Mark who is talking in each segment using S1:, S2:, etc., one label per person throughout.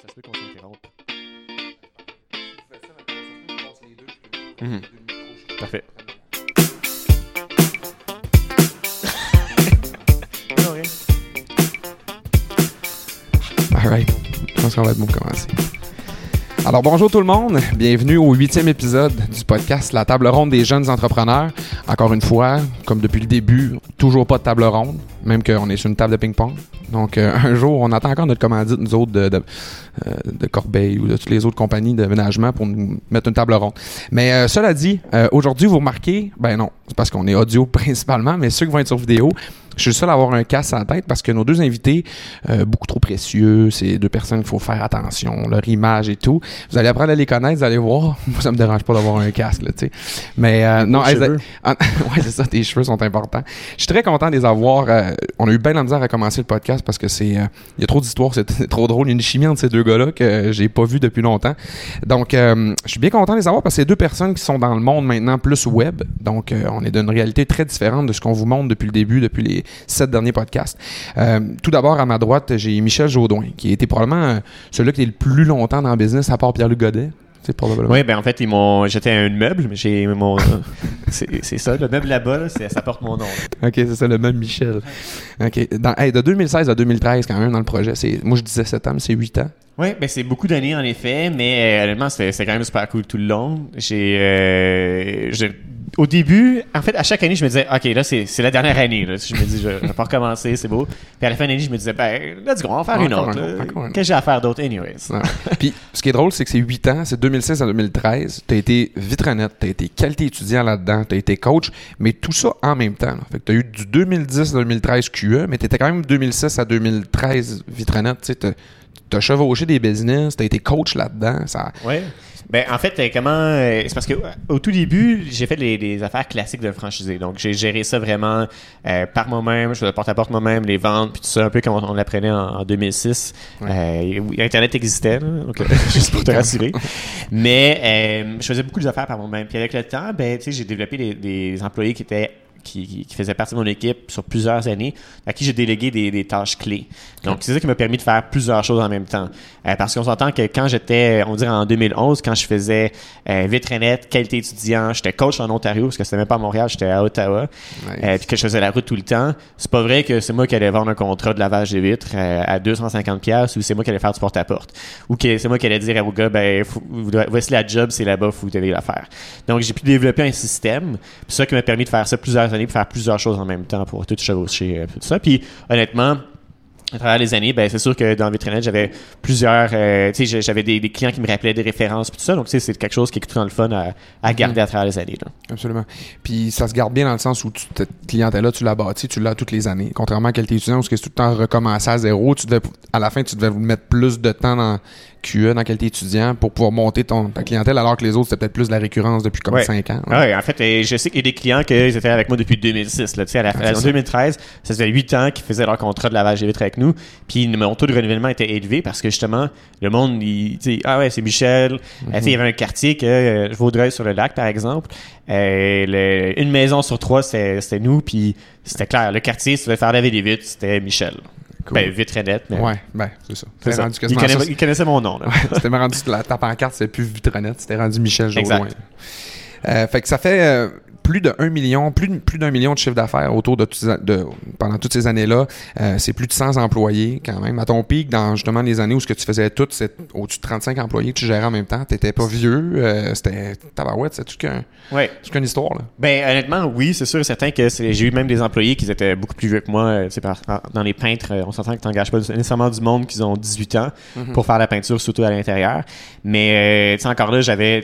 S1: Ça se peut qu'on s'interrompe. Parfait.
S2: Alright. Je pense qu'on va être bon pour commencer. Alors bonjour tout le monde, bienvenue au huitième épisode du podcast La table ronde des jeunes entrepreneurs. Encore une fois, comme depuis le début, toujours pas de table ronde, même qu'on est sur une table de ping-pong. Donc euh, un jour, on attend encore notre commandite, nous autres, de, de, de Corbeil ou de toutes les autres compagnies de ménagement pour nous mettre une table ronde. Mais euh, cela dit, euh, aujourd'hui, vous remarquez, ben non, c'est parce qu'on est audio principalement, mais ceux qui vont être sur vidéo, je suis le seul à avoir un casque à la tête parce que nos deux invités, euh, beaucoup trop précieux, c'est deux personnes qu'il faut faire attention, leur image et tout. Vous allez apprendre à les connaître, vous allez voir. Moi, ça me dérange pas d'avoir un casque, là, tu sais. Mais euh, non, hey, ah, ouais, c'est ça, tes cheveux sont importants. Je suis très content de les avoir. euh, on a eu bien la misère à commencer le podcast parce que c'est, il y a trop d'histoires, c'est trop drôle. Il y a une chimie entre ces deux gars-là que j'ai pas vu depuis longtemps. Donc, je suis bien content de les avoir parce que c'est deux personnes qui sont dans le monde maintenant plus web. Donc, on est d'une réalité très différente de ce qu'on vous montre depuis le début, depuis les sept derniers podcasts. Euh, tout d'abord, à ma droite, j'ai Michel Jaudoin, qui été probablement euh, celui qui est le plus longtemps dans le business, à part Pierre-Luc Godet. C'est probablement.
S1: Oui, ben en fait, ils m'ont. J'étais un meuble, mais j'ai mon. c'est ça, le meuble là-bas, là, ça porte mon nom. là.
S2: OK, c'est ça, le même Michel. OK. Dans, hey, de 2016 à 2013, quand même, dans le projet, c'est, moi, je disais 7 ans, mais c'est 8 ans.
S1: Oui, ben c'est beaucoup d'années en effet, mais euh, honnêtement, c'était quand même super cool tout le long. J'ai. euh, j'ai- au début, en fait, à chaque année, je me disais, OK, là, c'est c'est la dernière année. Là. Je me dis, je, vais pas recommencer, c'est beau. Puis à la fin de l'année, je me disais, ben, let's go, on va faire une autre.
S2: un.
S1: Qu'est-ce que j'ai à faire d'autre, anyways?
S2: Puis, ce qui est drôle, c'est que c'est 8 ans, c'est 2016 à 2013. Tu as été vitronette, tu as été qualité étudiant là-dedans, tu as été coach, mais tout ça en même temps. là. Fait que tu as eu du 2010 à 2013 QE, mais tu étais quand même 2006 à 2013 vitronette. Tu as chevauché des business, tu as été coach là-dedans. Ça...
S1: Ouais. Ben, en fait, euh, comment. euh, c'est parce que euh, au tout début, j'ai fait les, les affaires classiques de franchisé. Donc, j'ai géré ça vraiment euh, par moi-même. Je faisais porte-à-porte moi-même, les ventes, puis tout ça, un peu comme on, on l'apprenait en, en 2006. Euh, où Internet existait, là, donc, juste pour te rassurer. Mais euh, je faisais beaucoup d'affaires par moi-même. Puis avec le temps, ben, tu sais, j'ai développé des, des employés qui étaient qui, faisaient partie de mon équipe sur plusieurs années, à qui j'ai délégué des, des tâches clés. Donc, c'est ça qui m'a permis de faire plusieurs choses en même temps. Euh, parce qu'on s'entend que quand j'étais, on dirait en 2011, quand je faisais euh, vitrinette, qualité étudiant, j'étais coach en Ontario, parce que c'était même pas à Montréal, j'étais à Ottawa,
S2: Ouais.
S1: euh, puis que je faisais la route tout le temps. C'est pas vrai que c'est moi qui allais vendre un contrat de lavage des vitres euh, à 250 pièces ou c'est moi qui allais faire du porte-à-porte. Ou que c'est moi qui allais dire au gars, ben, faut- voici la job, c'est là-bas, vous devez la faire. Donc, j'ai pu développer un système, puis ça qui m'a permis de faire ça plusieurs années, puis faire plusieurs choses en même temps pour tout chevaucher, euh, tout ça. Puis, honnêtement, à travers les années, ben c'est sûr que dans Vitrinet, j'avais plusieurs, euh, tu sais, j'avais des, des clients qui me rappelaient des références puis tout ça, donc tu sais, c'est quelque chose qui est tout le fun à, à garder à travers les années. Là.
S2: Absolument. Puis ça se garde bien dans le sens où tu, cette clientèle-là, tu l'as bâtie, tu l'as toutes les années. Contrairement à qualité étudiant, où c'est tout le temps recommencer à zéro, tu devais, à la fin, tu devais mettre plus de temps dans QE, dans qualité étudiant, pour pouvoir monter ton, ta clientèle, alors que les autres, c'était peut-être plus de la récurrence depuis comme
S1: Ouais.
S2: 5 ans.
S1: Ah ouais, en fait, je sais qu'il y a des clients qui étaient avec moi depuis 2006. Là, à la,
S2: c'est
S1: en
S2: ça.
S1: 2013, ça faisait 8 ans qu'ils faisaient leur contrat de lavage des vitres avec nous. Puis mon taux de renouvellement était élevé parce que justement, le monde, il, sais, ah ouais, c'est Michel. Euh, il y avait un quartier que euh, Vaudreuil sur le lac, par exemple. Euh, le- une maison sur trois, c'était c'était nous. Puis c'était clair. Le quartier, si tu veux faire laver des vitres, c'était Michel.
S2: Cool.
S1: Ben, mais
S2: Ouais, ben, c'est ça.
S1: c'est
S2: C'était
S1: ça.
S2: rendu
S1: Il,
S2: quasiment
S1: connaît-
S2: ça.
S1: il connaissait mon nom. Là.
S2: C'était rendu la, ta pancarte, c'était plus Vitronette, c'était rendu Michel.
S1: Exact.
S2: Euh, fait que ça fait euh, plus de 1 million, plus, de- plus d'un million de chiffre d'affaires autour de, pendant toutes ces années-là. Euh, c'est plus de 100 employés quand même. À ton pic, dans justement les années où ce que tu faisais tout, c'est au-dessus de 35 employés que tu gérais en même temps. T'étais pas vieux, euh, c'était tabarouette, c'est tout qu'un,
S1: Ouais.
S2: tout qu'une histoire là.
S1: Ben honnêtement, oui, c'est sûr et certain que c'est- j'ai eu même des employés qui étaient beaucoup plus vieux que moi. euh, par- dans les peintres, on s'entend que tu n'engages pas nécessairement du monde qui ont 18 ans pour faire la peinture, surtout à l'intérieur. Mais encore là, j'avais,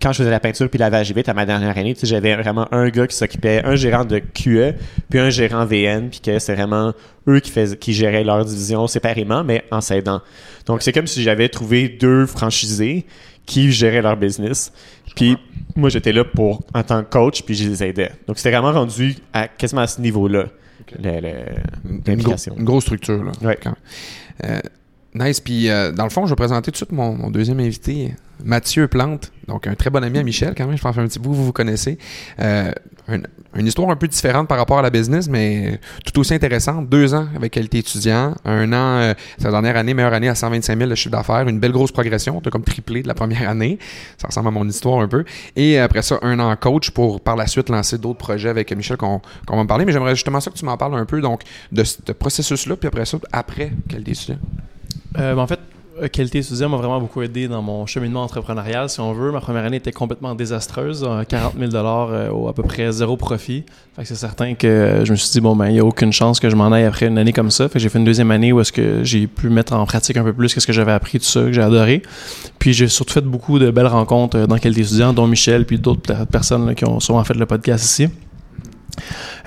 S1: quand je faisais la peinture puis la vite à ma dernière année, j'avais vraiment un gars qui s'occupait, un gérant de QE, puis un gérant VN, puis que c'est vraiment eux qui, faisaient, qui géraient leur division séparément, mais en s'aidant. Donc c'est comme si j'avais trouvé deux franchisés qui géraient leur business. Puis moi, j'étais là pour en tant que coach, puis je les aidais. Donc c'était vraiment rendu à quasiment à ce niveau-là. le-
S2: Une, une grosse structure là.
S1: Ouais.
S2: quand même. Euh, Nice. Puis, euh, dans le fond, je vais présenter tout de suite mon, deuxième invité, Mathieu Plante. Donc, un très bon ami à Michel, quand même. Je pense un petit bout, vous vous connaissez. Euh, une, histoire un peu différente par rapport à la business, mais tout aussi intéressante. Deux ans avec qualité étudiant. Un an, euh, sa dernière année, meilleure année à 125 000 de chiffre d'affaires. Une belle grosse progression. Tu comme triplé de la première année. Ça ressemble à mon histoire un peu. Et après ça, un an coach pour par la suite lancer d'autres projets avec Michel qu'on qu'on va me parler. Mais j'aimerais justement ça que tu m'en parles un peu donc de ce processus-là, puis après ça, après qualité étudiant.
S3: Euh, en fait, euh, qualité étudiant m'a vraiment beaucoup aidé dans mon cheminement entrepreneurial, si on veut. Ma première année était complètement désastreuse, 40 000 euh, au à peu près zéro profit. C'est certain que je me suis dit bon ben il y a aucune chance que je m'en aille après une année comme ça. J'ai fait une deuxième année où est-ce que j'ai pu mettre en pratique un peu plus ce que j'avais appris tout ça que j'ai adoré. Puis j'ai surtout fait beaucoup de belles rencontres dans qualité étudiant, dont Michel puis d'autres personnes qui ont souvent fait le podcast ici.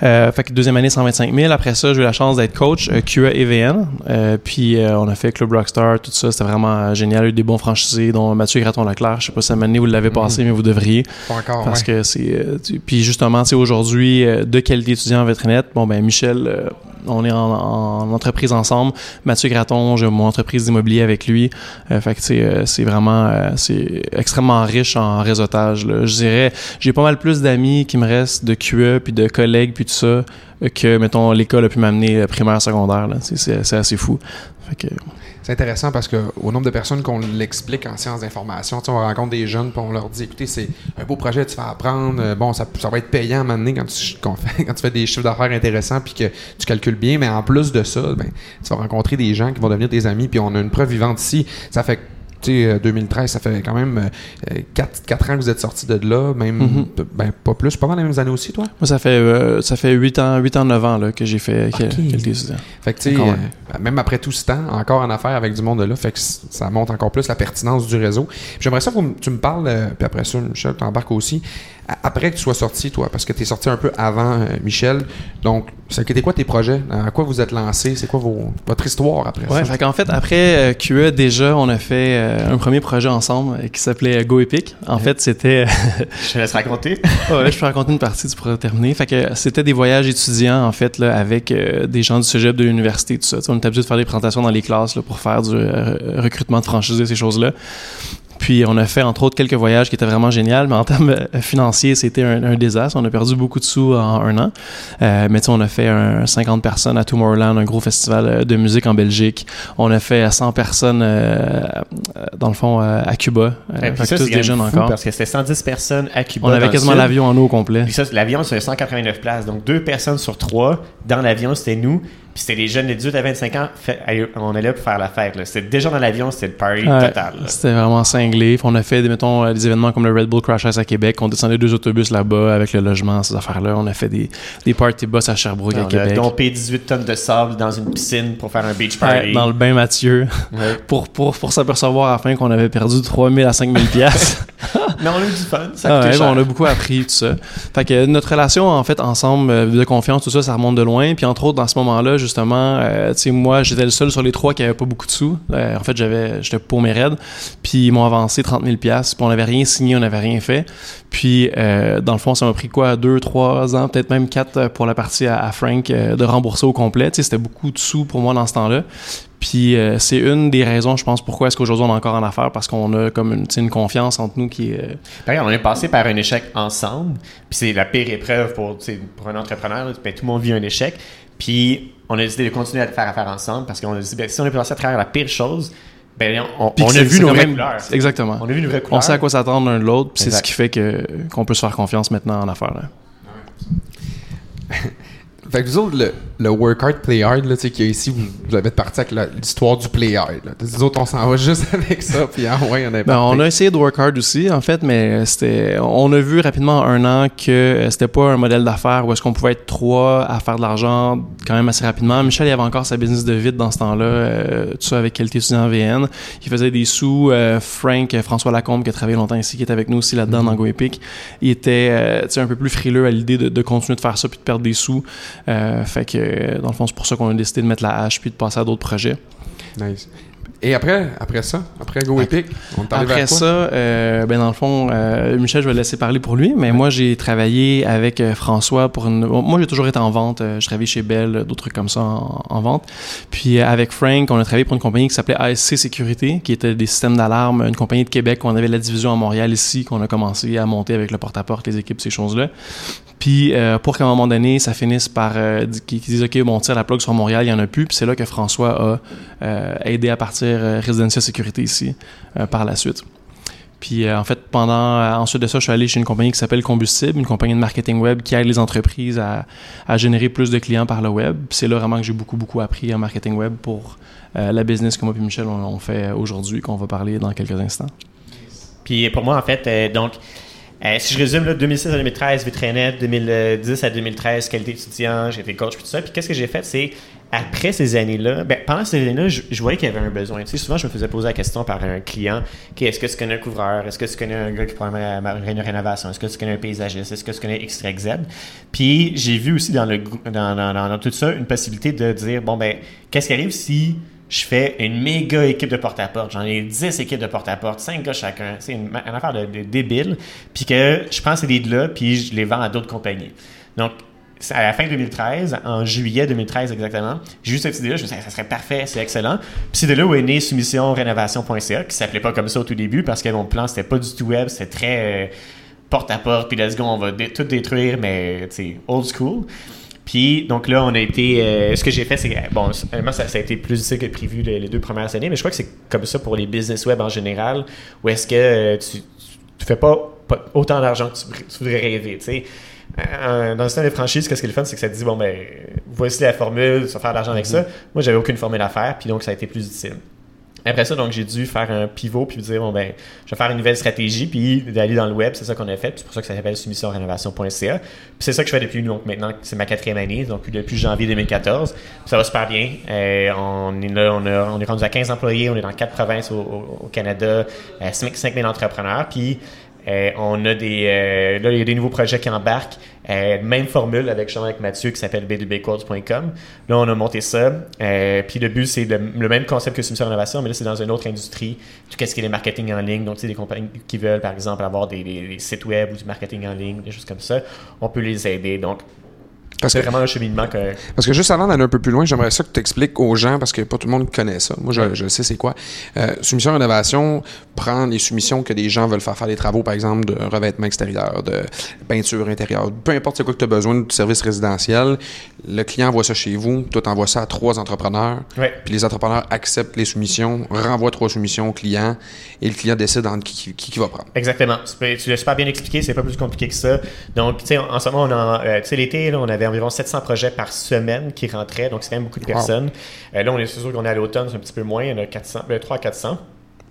S3: Euh, fait que deuxième année, 125 000. Après ça, j'ai eu la chance d'être coach euh, QA EVN. Euh, puis euh, on a fait Club Rockstar, tout ça. C'était vraiment euh, génial. Il y a eu des bons franchisés, dont Mathieu Graton-Leclerc. Je sais pas si cette année vous l'avez passé, mais vous devriez.
S2: Pas encore,
S3: Parce
S2: ouais.
S3: que c'est... puis justement, tu aujourd'hui, de qualité étudiant en Vetrinette, bon ben Michel, on est en, en, entreprise ensemble. Mathieu Graton, j'ai mon entreprise d'immobilier avec lui. fait que c'est vraiment... c'est extrêmement riche en réseautage. Là. Je dirais, j'ai pas mal plus d'amis qui me restent de QA, puis de collègues, puis tout ça, que, mettons, l'école a pu m'amener primaire, secondaire. C'est- assez fou.
S2: C'est intéressant parce que au nombre de personnes qu'on l'explique en sciences d'information, on rencontre des jeunes puis on leur dit écoutez, c'est un beau projet, tu vas apprendre, euh, bon, ça, ça va être payant à un moment donné quand tu, quand tu fais des chiffres d'affaires intéressants puis que tu calcules bien, mais en plus de ça, ben, tu vas rencontrer des gens qui vont devenir tes amis puis on a une preuve vivante ici. Ça fait sais, euh, 2013, ça fait quand même 4, ans que vous êtes sortis de là, même
S3: Mhm.
S2: ben, pas plus, pas mal les mêmes années aussi, toi?
S3: Moi, ça fait, euh, ça fait 8 ans, 8 ans, 9 ans là, que j'ai fait quel-
S2: Ok.
S3: qualité étudiant.
S2: Fait que, tu sais, euh, même après tout ce temps, encore en affaires avec du monde de là, fait que ça montre encore plus la pertinence du réseau. J'aimerais ça que tu me parles, euh, puis après ça, Michel, t'embarques aussi, après que tu sois sorti, toi, parce que tu es sorti un peu avant euh, Michel. Donc, c'était quoi tes projets? À quoi vous êtes lancé? C'est quoi vos, votre histoire après
S3: Ouais,
S2: ça?
S3: fait qu'en fait, après euh, QE, déjà, on a fait euh, un premier projet ensemble euh, qui s'appelait Go Epic. En fait, c'était.
S1: Je te laisse raconter.
S3: ouais, je peux raconter une partie, tu pourras terminer. Fait que c'était des voyages étudiants, en fait, là, avec euh, des gens du cégep de l'université, tout ça. On était habitué de faire des présentations dans les classes là, pour faire du euh, recrutement de franchisés, ces choses-là. Puis on a fait entre autres quelques voyages qui étaient vraiment géniaux, mais en termes euh, financiers, c'était un, un désastre. On a perdu beaucoup de sous en un an. Euh, mais tu sais, on a fait un 50 personnes à Tomorrowland, un gros festival euh, de musique en Belgique. On a fait 100 personnes, euh, dans le fond, à Cuba.
S1: Et puis ça,
S3: tous des jeunes
S1: fou
S3: encore.
S1: parce que c'était 110 personnes à Cuba.
S3: On avait quasiment l'avion en eau au complet.
S1: Puis ça, l'avion, c'est 189 places. Donc, deux personnes sur trois dans l'avion, c'était nous. Puis c'était les jeunes de 18 à 25 ans. Fait- on est là pour faire la fête. C'était déjà dans l'avion, c'était le party
S3: Ouais,
S1: total.
S3: C'était vraiment cinglé. On a fait, des, mettons, euh, des événements comme le Red Bull Crash Ice à Québec. On descendait deux autobus là-bas avec le logement, ces affaires-là. On a fait des, des party bus à Sherbrooke, à
S1: On a
S3: Québec.
S1: dompé 18 tonnes de sable dans une piscine pour faire un beach party.
S3: Ouais, dans le bain Mathieu.
S1: Ouais.
S3: Pour, pour, pour s'apercevoir à la fin qu'on avait perdu 3000 à 5000 pièces.
S1: Mais on a eu du fun. Ça
S3: Ah ouais, on a beaucoup appris tout ça. Fait que notre relation en fait ensemble euh, de confiance tout ça ça remonte de loin puis entre autres dans ce moment-là justement euh, tu sais moi j'étais le seul sur les trois qui avait pas beaucoup de sous. Euh, en fait j'avais j'étais paumé raide puis ils m'ont avancé 30 000 pièces puis on n'avait rien signé on n'avait rien fait puis euh, dans le fond ça m'a pris quoi deux trois ans peut-être même quatre pour la partie à, Frank de rembourser au complet. Tu sais c'était beaucoup de sous pour moi dans ce temps-là. Puis c'est une des raisons, je pense, pourquoi est-ce qu'aujourd'hui on est encore en affaires, parce qu'on a comme une, une confiance entre nous qui est... euh,
S1: on est passé par un échec ensemble. Puis c'est la pire épreuve pour, pour un entrepreneur. Ben, tout le monde vit un échec. Puis on a décidé de continuer à faire affaire ensemble parce qu'on a dit, ben, si on est passé à travers la pire chose, ben, on, a vu nos vraies couleurs.
S3: Exactement.
S1: On a vu nos vraies couleurs.
S3: On sait à quoi s'attendre l'un de l'autre, puis c'est ce qui fait que qu'on peut se faire confiance maintenant en affaires. là.
S2: Fait que vous autres, le, le work hard, play hard, là, tu sais, qu'il y a ici, vous, vous avez parti avec l'histoire du play hard. Là. Nous autres, on s'en va juste avec ça, puis ah ouais, on a
S3: Ben, on a essayé de work hard aussi, en fait, mais c'était, on a vu rapidement en un an que euh, c'était pas un modèle d'affaires où est-ce qu'on pouvait être trois à faire de l'argent quand même assez rapidement. Michel, il avait encore sa business de vide dans ce temps-là, euh, tout ça avec qualité étudiant en VN. Il faisait des sous. Euh, Frank, euh, François Lacombe, qui a travaillé longtemps ici, qui est avec nous aussi là-dedans dans Go Epic, il était, euh, tu sais, un peu plus frileux à l'idée de, de continuer de faire ça puis de perdre des sous. Euh, fait que, dans le fond, c'est pour ça qu'on a décidé de mettre la hache puis de passer à d'autres projets.
S2: Nice. Et après, après ça, après Go Epic, on
S3: Après
S2: à quoi?
S3: ça, euh, ben dans le fond, euh, Michel, je vais le laisser parler pour lui, mais moi j'ai travaillé avec euh, François pour une. Moi j'ai toujours été en vente. je travaillais chez Bell, d'autres trucs comme ça en, en vente. Puis avec Frank, on a travaillé pour une compagnie qui s'appelait ASC Sécurité, qui était des systèmes d'alarme, une compagnie de Québec. On avait la division à Montréal ici, qu'on a commencé à monter avec le porte-à-porte, les équipes, ces choses-là. Puis euh, pour qu'à un moment donné, ça finisse par euh, qu'ils disent OK, bon, on tire la plug sur Montréal, il y en a plus. Puis c'est là que François a euh, aidé à partir Residential Sécurité ici par la suite. Puis en fait, pendant ensuite de ça, je suis allé chez une compagnie qui s'appelle Combustible, une compagnie de marketing web qui aide les entreprises à, générer plus de clients par le web. C'est là vraiment que j'ai beaucoup beaucoup appris en marketing web pour la business que moi et Michel on, on fait aujourd'hui, qu'on va parler dans quelques instants.
S1: Puis pour moi, en fait, donc, euh, si je résume, là, 2006 à 2013, Vitranet, 2010 à 2013, qualité étudiant, j'ai été coach, puis tout ça. Puis qu'est-ce que j'ai fait, c'est, après ces années-là, ben, pendant ces années-là, je, voyais qu'il y avait un besoin. Tu sais, souvent, je me faisais poser la question par un client, OK, est-ce que tu connais un couvreur? Est-ce que tu connais un gars qui ma- une rénovation? Est-ce que tu connais un paysagiste? Est-ce que tu connais X, Y, Z? Puis j'ai vu aussi dans, le, dans- dans tout ça une possibilité de dire, bon, ben, qu'est-ce qui arrive si je fais une méga équipe de porte-à-porte. J'en ai 10 équipes de porte-à-porte, 5 gars chacun. C'est une, affaire de, débile. Puis que je prends ces leads-là, puis je les vends à d'autres compagnies. Donc, à la fin 2013, en juillet 2013 exactement, j'ai eu cette idée-là, je me suis dit, ça serait parfait, c'est excellent. Puis c'est de là où est né soumissionrénovation.ca, qui s'appelait pas comme ça au tout début, parce que mon plan, c'était pas du tout web, c'était très euh, porte-à-porte, puis let's go, on va tout détruire, mais, tu old school. Puis, donc là, on a été. euh, ce que j'ai fait, c'est. que, Bon, moi, ça, ça a été plus difficile que prévu les, les deux premières années, mais je crois que c'est comme ça pour les business web en général, où est-ce que euh, tu, tu fais pas, pas autant d'argent que tu, tu voudrais rêver, tu sais. Euh, Dans le système des franchises, qu'est-ce qui est le fun, c'est que ça te dit, bon, ben, voici la formule, tu vas faire de l'argent avec ça. Moi, j'avais aucune formule à faire, puis donc ça a été plus difficile. Après ça, donc, j'ai dû faire un pivot puis dire, bon, ben, je vais faire une nouvelle stratégie puis d'aller dans le web. C'est ça qu'on a fait. C'est pour ça que ça s'appelle soumissionrénovation.ca. Puis c'est ça que je fais depuis, donc, maintenant, c'est ma quatrième année, donc depuis janvier 2014. Puis ça va super bien. Euh, on est là, on, on est rendu à 15 employés, on est dans quatre provinces au, Canada, euh, 5 000 entrepreneurs. Puis euh, on a des, euh, là, il y a des nouveaux projets qui embarquent. Euh, même formule avec justement avec Mathieu qui s'appelle b2bquotes.com. Là, on a monté ça. Euh, puis le but, c'est le, même concept que Soumission Innovation, mais là, c'est dans une autre industrie. Tout ce qui est le marketing en ligne. Donc, tu des compagnies qui veulent, par exemple, avoir des- des sites web ou du marketing en ligne, des choses comme ça, on peut les aider. Donc,
S2: Parce
S1: c'est
S2: que,
S1: vraiment un cheminement que.
S2: parce que juste avant d'aller un peu plus loin, j'aimerais ça que tu expliques aux gens, parce que pas tout le monde connaît ça. Moi, je, je sais c'est quoi. Euh, soumission rénovation prend les soumissions que des gens veulent faire faire des travaux, par exemple, de revêtement extérieur, de peinture intérieure, peu importe c'est quoi que tu as besoin du service résidentiel. Le client envoie ça chez vous, toi t'envoies ça à trois entrepreneurs.
S1: Ouais.
S2: Puis les entrepreneurs acceptent les soumissions, renvoient trois soumissions au client, et le client décide entre qui, qui, qui va prendre.
S1: Exactement. Tu tu l'as super bien expliqué, c'est pas plus compliqué que ça. Donc, tu sais, en ce moment, on a, euh, tu sais, l'été, là, on avait environ 700 projets par semaine qui rentraient, donc c'est quand même beaucoup de
S2: Wow.
S1: personnes. Euh, là, on est sûr qu'on est à l'automne, c'est un petit peu moins, il y en a 400, ben, 300 à 400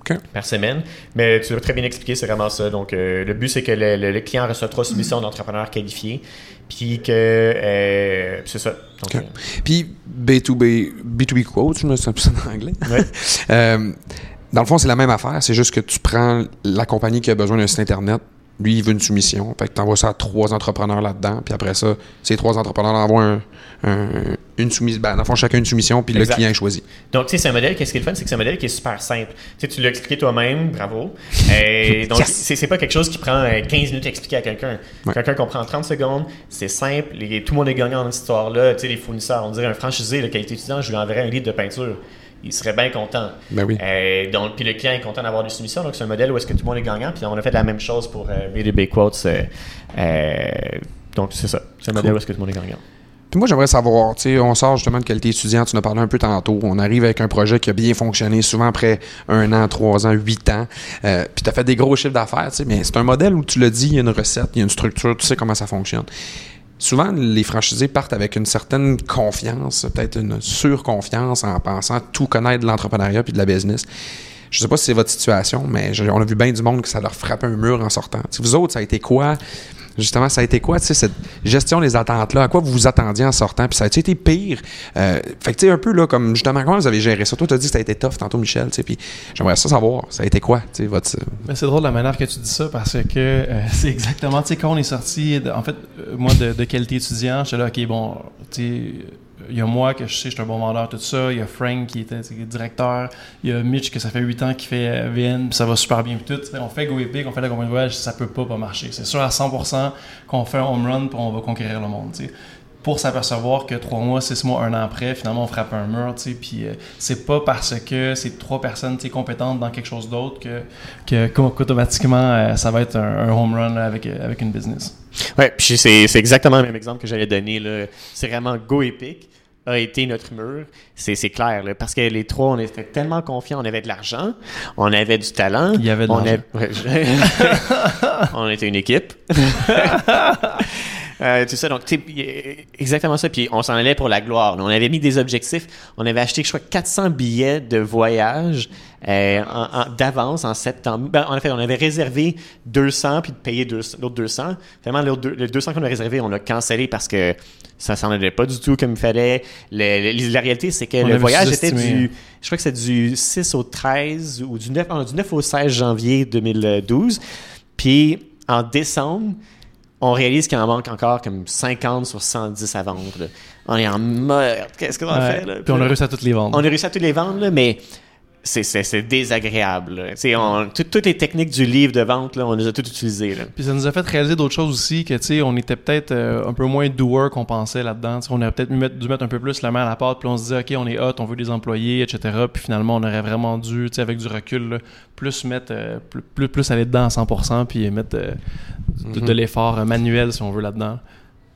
S2: OK.
S1: par semaine. Mais tu l'as très bien expliqué, c'est vraiment ça. Donc, euh, le but, c'est que le, le- le client reçoit trois soumissions d'entrepreneurs qualifiés, puis que euh, c'est ça. Donc, euh,
S2: Puis B2B, B2B quote, je me souviens plus en anglais.
S1: Ouais.
S2: Dans le fond, c'est la même affaire. C'est juste que tu prends la compagnie qui a besoin d'un site Internet. Lui, il veut une soumission. Fait que tu envoies ça à trois entrepreneurs là-dedans. Puis après ça, ces trois entrepreneurs envoient un, un- une soumission. Ben, dans le fond, chacun une soumission, puis
S1: Exact.
S2: le client est choisi.
S1: Donc, tu sais, c'est un modèle, qu'est-ce qui est le fun, c'est que c'est un modèle qui est super simple. Tu sais, tu l'as expliqué toi-même, bravo. Euh, donc,
S2: Yes.
S1: c'est pas quelque chose qui prend euh, 15 minutes à expliquer à quelqu'un.
S2: Ouais.
S1: Quelqu'un comprend en 30 secondes, c'est simple, les- tout le monde est gagnant dans cette histoire-là. Tu sais, les fournisseurs, on dirait un franchisé de qualité étudiant, je lui enverrais un livre de peinture. Il serait bien content.
S2: Ben oui.
S1: Euh, donc, puis le client est content d'avoir des soumissions. Donc, c'est un modèle où est-ce que tout le monde est gagnant. Puis on a fait la même chose pour euh, B2B Quotes. euh, euh, donc, c'est ça. C'est un modèle où est-ce que tout le monde est gagnant.
S2: Puis moi, j'aimerais savoir, tu sais, on sort justement de qualité étudiante, tu en as parlé un peu tantôt. On arrive avec un projet qui a bien fonctionné, souvent après un an, trois ans, huit ans. Euh, puis tu as fait des gros chiffres d'affaires, tu sais, mais c'est un modèle où tu l'as dit, il y a une recette, il y a une structure, tu sais comment ça fonctionne. Souvent, les franchisés partent avec une certaine confiance, peut-être une surconfiance en pensant tout connaître de l'entrepreneuriat puis de la business. Je sais pas si c'est votre situation, mais on a vu bien du monde que ça leur frappait un mur en sortant. Vous autres, ça a été quoi? Justement, ça a été quoi, tu sais, cette gestion des attentes-là? À quoi vous vous attendiez en sortant? Puis ça a été pire? Euh, fait que, tu sais, un peu, là, comme, justement, comment vous avez géré ça? Toi, tu as dit que ça a été tough tantôt, Michel, tu sais, puis j'aimerais ça savoir. Ça a été quoi, tu sais, votre...
S3: Mais c'est drôle la manière que tu dis ça parce que euh, c'est exactement, tu sais, quand on est sorti, en fait, euh, moi, de, de qualité étudiant, j'étais là, OK, bon, tu sais, il y a moi que je sais, je suis un bon vendeur, tout ça. Il y a Frank qui était directeur. Il y a Mitch que ça fait 8 ans qu'il fait VN, puis ça va super bien, puis tout. on fait Go Epic, on fait la compagnie de voyage, ça peut pas pas marcher. C'est sûr à 100% qu'on fait un home run, puis on va conquérir le monde, sais pour s'apercevoir que trois mois, six mois, un an après, finalement, on frappe un mur, tu sais, puis euh, c'est pas parce que c'est trois personnes, compétentes dans quelque chose d'autre que, que qu'automatiquement, euh, ça va être un, home run avec, euh, avec une business.
S1: Ouais, puis c'est, exactement le même exemple que j'allais donner. C'est vraiment Go Epic a été notre mur, c'est, c'est clair, là, parce que les trois, on était tellement confiants, on avait de l'argent, on avait du talent.
S3: Il y avait de
S1: on
S3: l'argent.
S1: on était une équipe. Euh, tout ça, donc, exactement ça. Puis on s'en allait pour la gloire. On avait mis des objectifs. On avait acheté, je crois, 400 billets de voyage euh, d'avance en septembre. Ben, en fait, on avait réservé 200 puis de payer l'autre 200. Vraiment, le 200 qu'on a réservé, on l'a cancellé parce que ça s'en allait pas du tout comme il fallait. la réalité, c'est que le voyage était du, je crois que c'est du 6 au 13 ou du 9, du 9 au 16 janvier 2012. Puis en décembre, on réalise qu'il en manque encore comme 50 sur 110 à vendre. On est en mode, qu'est-ce qu'on a fait? Là?
S3: Puis on a réussi à toutes les vendre.
S1: On a réussi à toutes les vendre, là, mais c'est désagréable. On, toutes les techniques du livre de vente, là, on les a toutes utilisées. Là.
S3: Puis ça nous a fait réaliser d'autres choses aussi, que on était peut-être euh, un peu moins doer qu'on pensait là-dedans. On aurait peut-être dû mettre un peu plus la main à la pâte, puis on se disait, OK, on est hot, on veut des employés, etc. Puis finalement, on aurait vraiment dû, avec du recul, plus mettre, euh, plus, plus, aller dedans à 100%, puis mettre euh, de, mm-hmm. l'effort manuel, si on veut, là-dedans.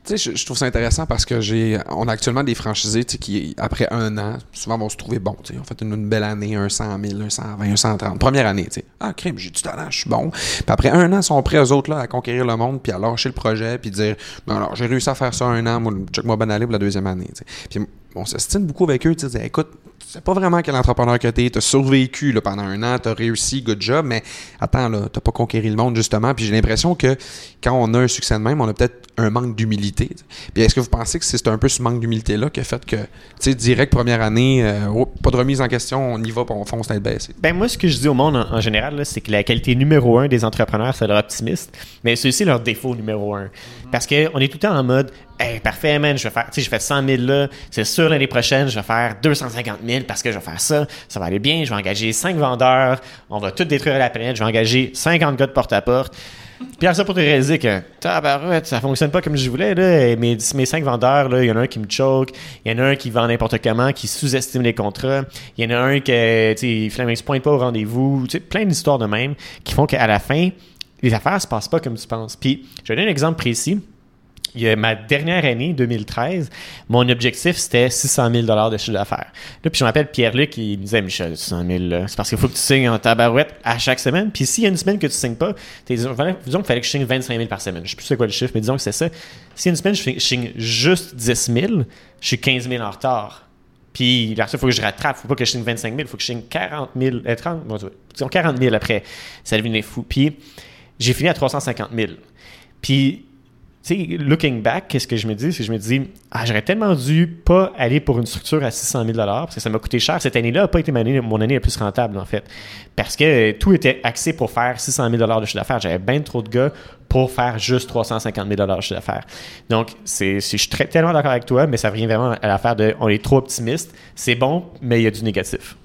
S2: Tu sais, je, trouve ça intéressant parce que j'ai, on a actuellement des franchisés qui, après un an, souvent vont se trouver bons. Tu sais, on fait une, belle année, un 100 000, un 120, un 130. Première année, tu sais. Ah, crime, j'ai du talent, je suis bon. Puis après un an, ils sont prêts, eux autres, là, à conquérir le monde, puis à lâcher le projet, puis dire, non, alors, j'ai réussi à faire ça un an, moi, check-moi bonne année pour la deuxième année. Puis on s'estime beaucoup avec eux, tu sais, écoute, c'est pas vraiment quel entrepreneur que t'es. T'as survécu là, pendant un an, t'as réussi, good job, mais attends, là, t'as pas conquéri le monde, justement. Puis j'ai l'impression que quand on a un succès de même, on a peut-être un manque d'humilité. Puis est-ce que vous pensez que c'est un peu ce manque d'humilité-là qui a fait que, tu sais, direct première année, euh, pas de remise en question, on y va, on fonce tête baissée?
S1: Ben moi, ce que je dis au monde en, général, c'est que la qualité numéro un des entrepreneurs, c'est leur optimiste, mais c'est aussi leur défaut numéro un. Parce qu'on est tout le temps en mode, hey, parfait, man, je vais faire, tu je fais 100 000 là, c'est sûr l'année prochaine, je vais faire 250 000 parce que je vais faire ça, ça va aller bien, je vais engager 5 vendeurs, on va tout détruire la planète, je vais engager 50 gars de porte-à-porte. Puis après ça, pour te réaliser que tabarouette, ça fonctionne pas comme je voulais, là. Mes, mes cinq vendeurs, là, il y en a un qui me choke, il y en a un qui vend n'importe comment, qui sous-estime les contrats, il y en a un qui, tu sais, finalement, se pointe pas au rendez-vous, plein d'histoires de même qui font qu'à la fin, les affaires se passent pas comme tu penses. Puis, je vais donner un exemple précis y a ma dernière année, 2013, mon objectif, c'était 600 000 de chiffre d'affaires. Là, puis je m'appelle Pierre-Luc, il me disait, Michel, 600 000, c'est parce qu'il faut que tu signes en tabarouette à chaque semaine. Puis s'il y a une semaine que tu signes pas, disons, qu'il fallait que je signe 25 000 par semaine. Je sais plus c'est quoi le chiffre, mais disons que c'est ça. Si une semaine, je signe juste 10 000, je suis 15 000 en retard. Puis là, il faut que je rattrape. faut pas que je signe 25 000, il faut que je signe 40 000, 30, disons 40 000 après. Ça devenait fou. Puis j'ai fini à 350 000. Puis sais, looking back, qu'est-ce que je me dis? C'est que je me dis, ah, j'aurais tellement dû pas aller pour une structure à 600 000 parce que ça m'a coûté cher. Cette année-là n'a pas été mon année, la plus rentable, en fait. Parce que tout était axé pour faire 600 000 de chiffre d'affaires. J'avais bien trop de gars pour faire juste 350 000 de chiffre d'affaires. Donc, c'est, je suis tellement d'accord avec toi, mais ça vient vraiment à l'affaire de on est trop optimiste. C'est bon, mais il y a du négatif